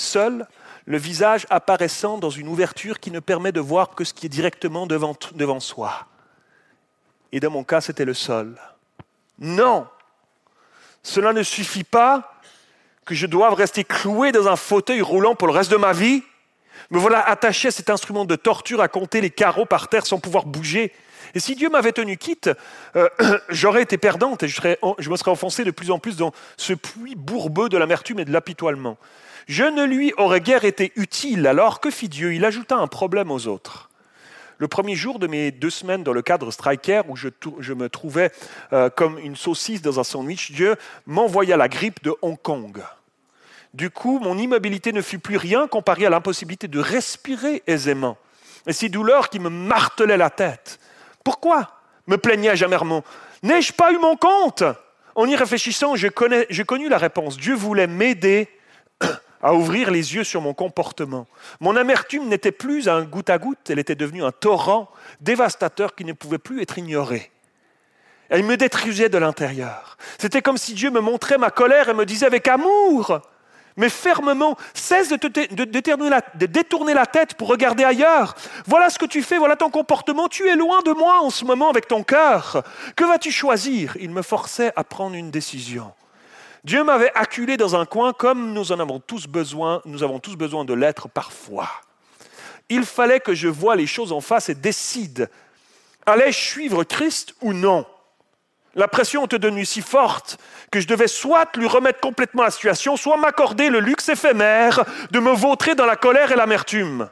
seul, le visage apparaissant dans une ouverture qui ne permet de voir que ce qui est directement devant, devant soi. Et dans mon cas, c'était le sol. Non, cela ne suffit pas que je doive rester cloué dans un fauteuil roulant pour le reste de ma vie Me voilà attaché à cet instrument de torture à compter les carreaux par terre sans pouvoir bouger. Et si Dieu m'avait tenu quitte, euh, j'aurais été perdante et je, je, me serais enfoncé de plus en plus dans ce puits bourbeux de l'amertume et de l'apitoilement. Je ne lui aurais guère été utile, alors que fit Dieu Il ajouta un problème aux autres. Le premier jour de mes deux semaines dans le cadre Striker, où je, je me trouvais euh, comme une saucisse dans un sandwich, Dieu m'envoya la grippe de Hong Kong. Du coup, mon immobilité ne fut plus rien comparé à l'impossibilité de respirer aisément. Et ces douleurs qui me martelaient la tête. Pourquoi me plaignais-je amèrement? N'ai-je pas eu mon compte? En y réfléchissant, j'ai connu la réponse. Dieu voulait m'aider à ouvrir les yeux sur mon comportement. Mon amertume n'était plus un goutte à goutte, elle était devenue un torrent dévastateur qui ne pouvait plus être ignoré. Elle me détruisait de l'intérieur. C'était comme si Dieu me montrait ma colère et me disait avec amour, mais fermement. Cesse de, de, détourner la tête pour regarder ailleurs. Voilà ce que tu fais, voilà ton comportement. Tu es loin de moi en ce moment avec ton cœur. Que vas-tu choisir? Il me forçait à prendre une décision. Dieu m'avait acculé dans un coin comme nous en avons tous besoin, nous avons tous besoin de l'être parfois. Il fallait que je voie les choses en face et décide. Allais-je suivre Christ ou non? La pression était devenue si forte que je devais soit lui remettre complètement la situation, soit m'accorder le luxe éphémère de me vautrer dans la colère et l'amertume.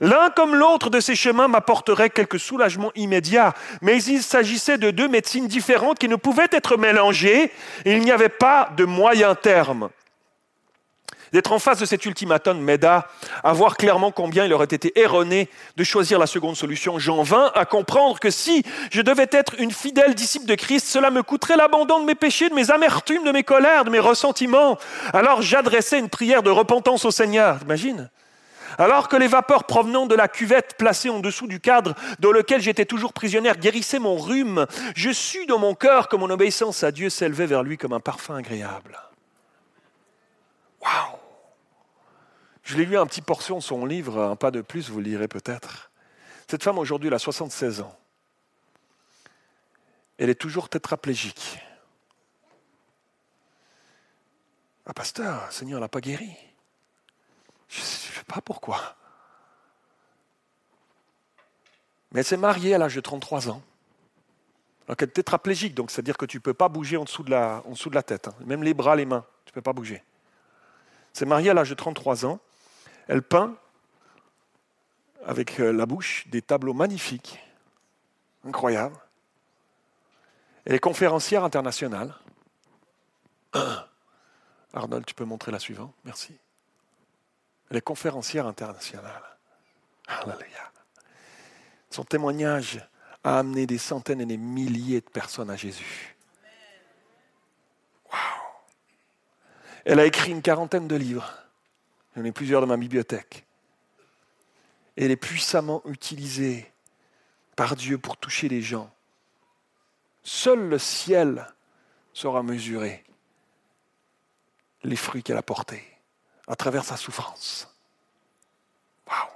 L'un comme l'autre de ces chemins m'apporterait quelques soulagements immédiats, mais il s'agissait de deux médecines différentes qui ne pouvaient être mélangées il n'y avait pas de moyen terme. D'être en face de cet ultimatum m'aida à voir clairement combien il aurait été erroné de choisir la seconde solution. J'en vins à comprendre que si je devais être une fidèle disciple de Christ, cela me coûterait l'abandon de mes péchés, de mes amertumes, de mes colères, de mes ressentiments. Alors j'adressais une prière de repentance au Seigneur. Imagine alors que les vapeurs provenant de la cuvette placée en dessous du cadre dans lequel j'étais toujours prisonnière guérissaient mon rhume, je sus dans mon cœur que mon obéissance à Dieu s'élevait vers lui comme un parfum agréable. Waouh Je l'ai lu un petit portion de son livre, un pas de plus, vous le lirez peut-être. Cette femme aujourd'hui, elle a 76 ans. Elle est toujours tétraplégique. Ah, pasteur, le Seigneur ne l'a pas guéri. Je ne sais pas pourquoi. Mais elle s'est mariée à l'âge de 33 ans. Alors qu'elle est tétraplégique, donc c'est-à-dire que tu ne peux pas bouger en dessous de la, tête. Hein. Même les bras, les mains, tu ne peux pas bouger s'est mariée à l'âge de 33 ans. Elle peint avec euh, la bouche des tableaux magnifiques, incroyables. Elle est conférencière internationale. Arnold, tu peux montrer la suivante? Merci. Elle est conférencière internationale. Alléluia. Son témoignage a amené des centaines et des milliers de personnes à Jésus. Elle a écrit une quarantaine de livres. J'en ai plusieurs dans ma bibliothèque. elle est puissamment utilisée par Dieu pour toucher les gens. Seul le ciel saura mesurer les fruits qu'elle a portés à travers sa souffrance. Waouh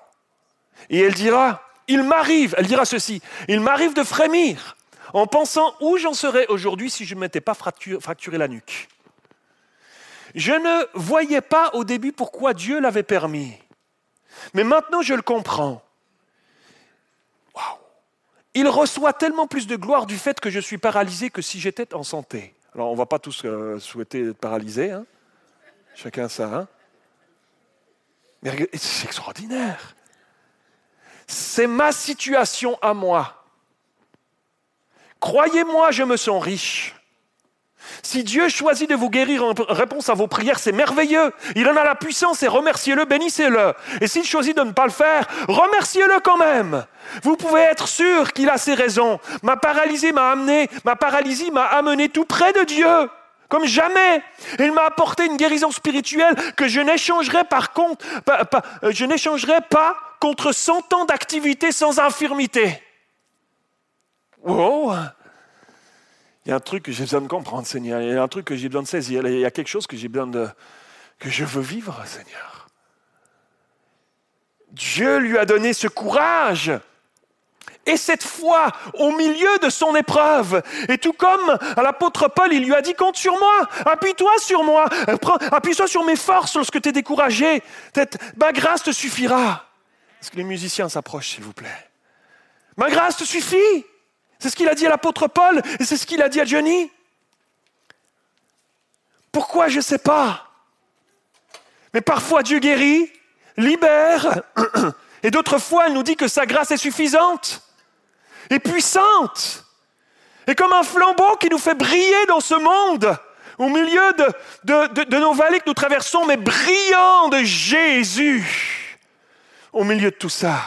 Et elle dira, il m'arrive, elle dira ceci, il m'arrive de frémir en pensant où j'en serais aujourd'hui si je ne m'étais pas fracturé la nuque. Je ne voyais pas au début pourquoi Dieu l'avait permis. Mais maintenant, je le comprends. Il reçoit tellement plus de gloire du fait que je suis paralysé que si j'étais en santé. Alors, on ne va pas tous euh, souhaiter être paralysé. Hein. Chacun ça. Hein C'est extraordinaire. C'est ma situation à moi. Croyez-moi, je me sens riche. Si Dieu choisit de vous guérir en réponse à vos prières, c'est merveilleux. Il en a la puissance et remerciez-le, bénissez-le. Et s'il choisit de ne pas le faire, remerciez-le quand même. Vous pouvez être sûr qu'il a ses raisons. Ma paralysie m'a amené, ma paralysie m'a amené tout près de Dieu, comme jamais. Il m'a apporté une guérison spirituelle que je n'échangerai par contre, euh, je pas contre 100 ans d'activité sans infirmité. Oh, il y a un truc que j'ai besoin de comprendre, Seigneur. Il y a un truc que j'ai besoin de saisir. Il y a quelque chose que j'ai besoin de. que je veux vivre, Seigneur. Dieu lui a donné ce courage. Et cette foi au milieu de son épreuve. Et tout comme à l'apôtre Paul, il lui a dit Compte sur moi, appuie-toi sur moi, appuie-toi sur mes forces lorsque tu es découragé. Ma grâce te suffira. Est-ce que les musiciens s'approchent, s'il vous plaît Ma grâce te suffit. C'est ce qu'il a dit à l'apôtre Paul et c'est ce qu'il a dit à Johnny. Pourquoi Je ne sais pas? Mais parfois Dieu guérit, libère, et d'autres fois il nous dit que sa grâce est suffisante et puissante. Et comme un flambeau qui nous fait briller dans ce monde, au milieu de, nos vallées que nous traversons, mais brillant de Jésus, au milieu de tout ça.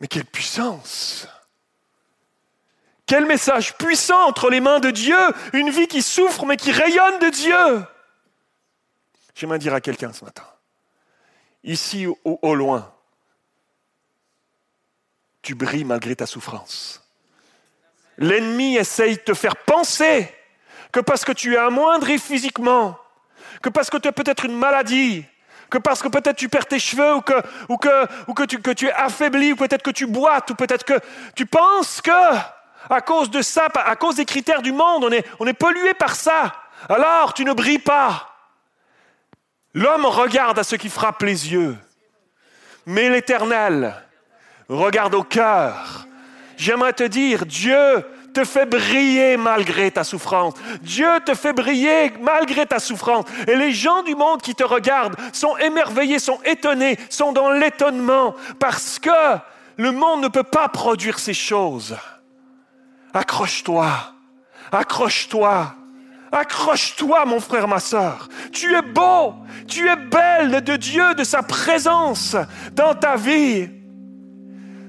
Mais quelle puissance quel message puissant entre les mains de Dieu, une vie qui souffre mais qui rayonne de Dieu. J'aimerais dire à quelqu'un ce matin, ici au, au loin, tu brilles malgré ta souffrance. L'ennemi essaye de te faire penser que parce que tu es amoindri physiquement, que parce que tu as peut-être une maladie, que parce que peut-être tu perds tes cheveux ou que, ou que, ou que, tu, que tu es affaibli ou peut-être que tu boites ou peut-être que tu penses que à cause de ça, à cause des critères du monde, on est, on est pollué par ça. Alors tu ne brilles pas. L'homme regarde à ce qui frappe les yeux, mais l'Éternel regarde au cœur. J'aimerais te dire, Dieu te fait briller malgré ta souffrance. Dieu te fait briller malgré ta souffrance. Et les gens du monde qui te regardent sont émerveillés, sont étonnés, sont dans l'étonnement parce que le monde ne peut pas produire ces choses. Accroche-toi, accroche-toi. Accroche-toi, mon frère, ma soeur. Tu es beau, tu es belle de Dieu, de sa présence dans ta vie.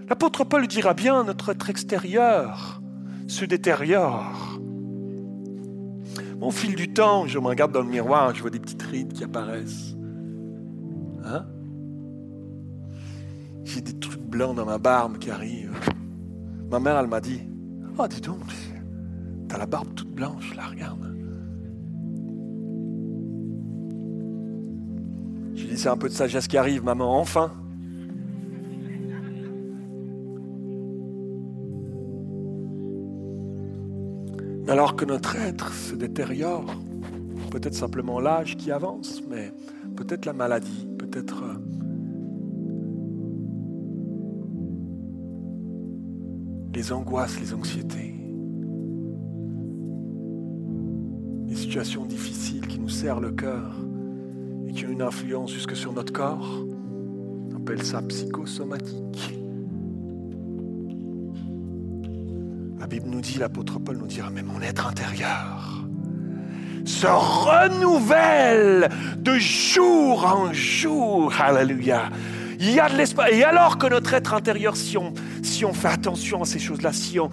L'apôtre Paul dira bien, notre être extérieur se détériore. Au fil du temps, je me regarde dans le miroir, je vois des petites rides qui apparaissent. Hein? J'ai des trucs blancs dans ma barbe qui arrivent. Ma mère, elle m'a dit Oh, dis donc, t'as la barbe toute blanche, la regarde. J'ai dit C'est un peu de sagesse qui arrive, maman, enfin. Alors que notre être se détériore, peut-être simplement l'âge qui avance, mais peut-être la maladie, peut-être euh, les angoisses, les anxiétés, les situations difficiles qui nous serrent le cœur et qui ont une influence jusque sur notre corps. On appelle ça psychosomatique. Bible nous dit, l'apôtre Paul nous dira, mais mon être intérieur se renouvelle de jour en jour. Alléluia. Il y a de l'espace. Et alors que notre être intérieur, si on, si on fait attention à ces choses-là, si on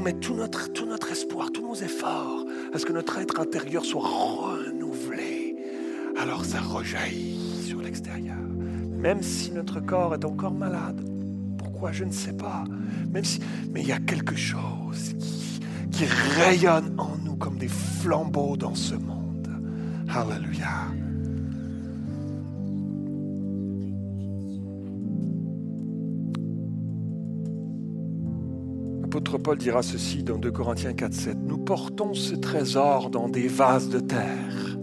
met tout notre, tout notre espoir, tous nos efforts à ce que notre être intérieur soit renouvelé, alors ça rejaillit sur l'extérieur. Même si notre corps est encore malade, je ne sais pas. Même si, mais il y a quelque chose qui, qui rayonne en nous comme des flambeaux dans ce monde. Alléluia. L'apôtre Paul dira ceci dans 2 Corinthiens 4, 7. Nous portons ce trésor dans des vases de terre.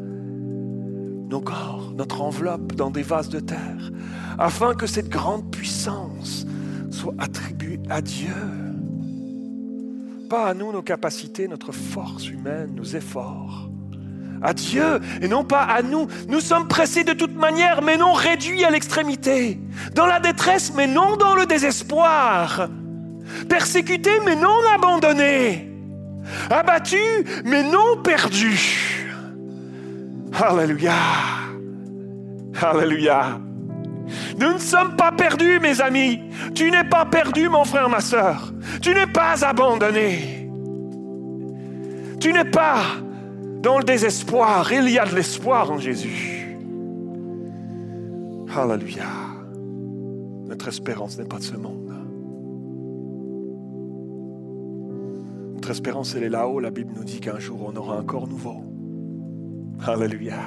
Nos corps, notre enveloppe dans des vases de terre, afin que cette grande puissance soit attribué à Dieu. Pas à nous, nos capacités, notre force humaine, nos efforts. À Dieu et non pas à nous. Nous sommes pressés de toute manière, mais non réduits à l'extrémité. Dans la détresse, mais non dans le désespoir. Persécutés, mais non abandonnés. Abattus, mais non perdus. Alléluia. Alléluia. Nous ne sommes pas perdus, mes amis. Tu n'es pas perdu, mon frère, ma soeur. Tu n'es pas abandonné. Tu n'es pas dans le désespoir. Il y a de l'espoir en Jésus. Alléluia. Notre espérance n'est pas de ce monde. Notre espérance, elle est là-haut. La Bible nous dit qu'un jour, on aura un corps nouveau. Alléluia.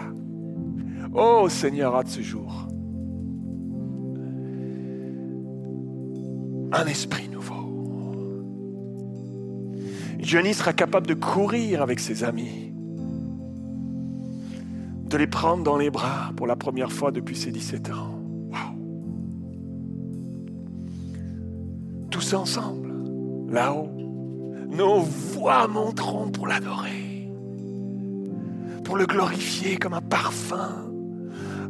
Oh Seigneur, à ce jour. Un esprit nouveau. Johnny sera capable de courir avec ses amis, de les prendre dans les bras pour la première fois depuis ses 17 ans. Tous ensemble, là-haut, nos voix monteront pour l'adorer, pour le glorifier comme un parfum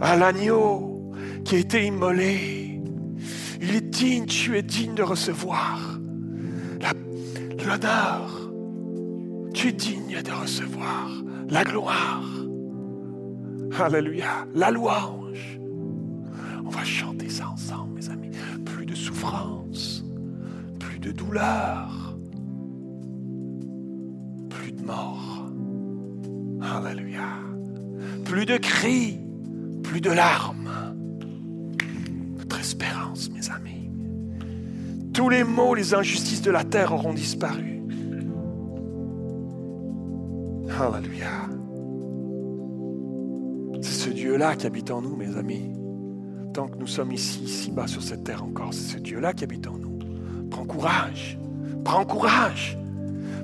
à l'agneau qui a été immolé il est digne, tu es digne de recevoir l'honneur. Tu es digne de recevoir la gloire. Alléluia, la louange. On va chanter ça ensemble, mes amis. Plus de souffrance, plus de douleur, plus de mort. Alléluia. Plus de cris, plus de larmes espérance, mes amis. Tous les maux, les injustices de la terre auront disparu. Alléluia. C'est ce Dieu-là qui habite en nous, mes amis. Tant que nous sommes ici, ici-bas sur cette terre encore, c'est ce Dieu-là qui habite en nous. Prends courage. Prends courage.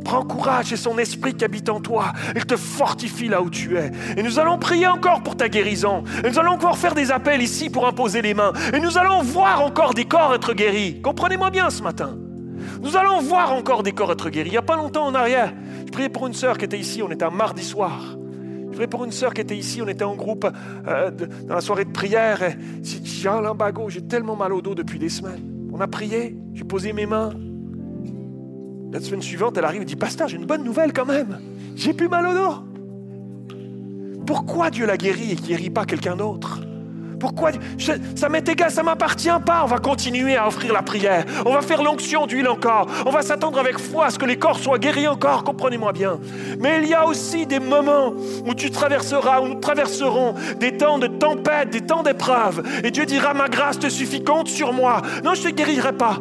Prends courage et son esprit qui habite en toi. Il te fortifie là où tu es. Et nous allons prier encore pour ta guérison. Et nous allons encore faire des appels ici pour imposer les mains. Et nous allons voir encore des corps être guéris. Comprenez-moi bien ce matin. Nous allons voir encore des corps être guéris. Il n'y a pas longtemps en arrière, je priais pour une sœur qui était ici. On était un mardi soir. Je priais pour une sœur qui était ici. On était en groupe euh, dans la soirée de prière. J'ai un. J'ai tellement mal au dos depuis des semaines. On a prié. J'ai posé mes mains. La semaine suivante, elle arrive et dit Pasteur, j'ai une bonne nouvelle quand même. J'ai plus mal au dos. Pourquoi Dieu l'a guéri et ne guérit pas quelqu'un d'autre pourquoi Ça m'est égal, ça m'appartient pas. On va continuer à offrir la prière. On va faire l'onction d'huile encore. On va s'attendre avec foi à ce que les corps soient guéris encore. Comprenez-moi bien. Mais il y a aussi des moments où tu traverseras, où nous traverserons des temps de tempête, des temps d'épreuve. Et Dieu dira Ma grâce te suffit, compte sur moi. Non, je ne te guérirai pas.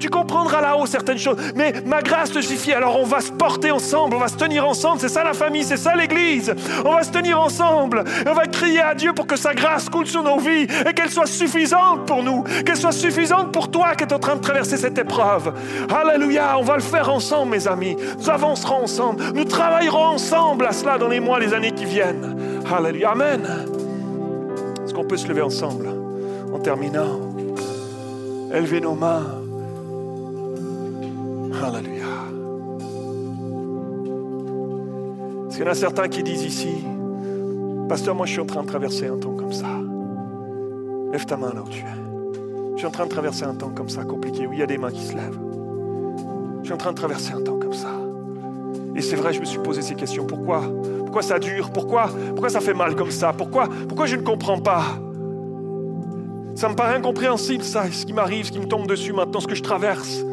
Tu comprendras là-haut certaines choses. Mais ma grâce te suffit. Alors on va se porter ensemble. On va se tenir ensemble. C'est ça la famille. C'est ça l'église. On va se tenir ensemble. Et on va crier à Dieu pour que sa grâce coule sur nos vies et qu'elle soit suffisante pour nous, qu'elle soit suffisante pour toi qui es en train de traverser cette épreuve. Alléluia, on va le faire ensemble, mes amis. Nous avancerons ensemble, nous travaillerons ensemble à cela dans les mois, les années qui viennent. Alléluia, Amen. Est-ce qu'on peut se lever ensemble en terminant? Élever nos mains. Alléluia. Est-ce qu'il y en a certains qui disent ici, Pasteur, moi je suis en train de traverser un temps comme ça. Lève ta main là où tu es. Je suis en train de traverser un temps comme ça, compliqué, où il y a des mains qui se lèvent. Je suis en train de traverser un temps comme ça. Et c'est vrai, je me suis posé ces questions. Pourquoi? Pourquoi ça dure? Pourquoi? Pourquoi ça fait mal comme ça? Pourquoi? Pourquoi je ne comprends pas? Ça me paraît incompréhensible, ça, ce qui m'arrive, ce qui me tombe dessus maintenant, ce que je traverse.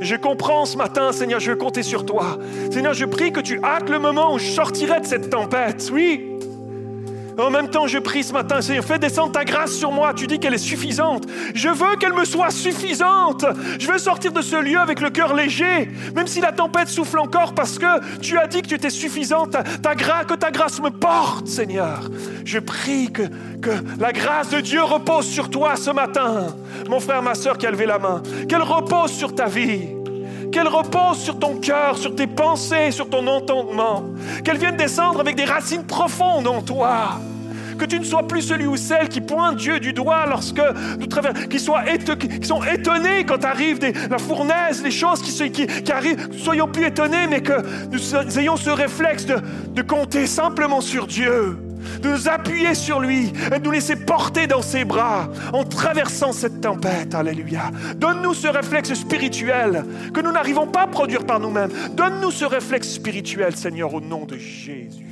Je comprends ce matin, Seigneur, je veux compter sur toi. Seigneur, je prie que tu hâtes le moment où je sortirai de cette tempête. Oui, en même temps, je prie ce matin, Seigneur, fais descendre ta grâce sur moi. Tu dis qu'elle est suffisante. Je veux qu'elle me soit suffisante. Je veux sortir de ce lieu avec le cœur léger, même si la tempête souffle encore, parce que tu as dit que tu étais suffisante. Ta, grâce, que ta grâce me porte, Seigneur. Je prie que, que la grâce de Dieu repose sur toi ce matin. Mon frère, ma soeur qui a levé la main, qu'elle repose sur ta vie qu'elle repose sur ton cœur, sur tes pensées, sur ton entendement, qu'elle vienne descendre avec des racines profondes en toi. Que tu ne sois plus celui ou celle qui pointe Dieu du doigt lorsque nous traversons, qui, sont étonnés quand arrive la fournaise, les choses qui, qui, arrivent. Soyons plus étonnés, mais que nous ayons ce réflexe de, de compter simplement sur Dieu de nous appuyer sur lui et de nous laisser porter dans ses bras en traversant cette tempête. Alléluia. Donne-nous ce réflexe spirituel que nous n'arrivons pas à produire par nous-mêmes. Donne-nous ce réflexe spirituel, Seigneur, au nom de Jésus.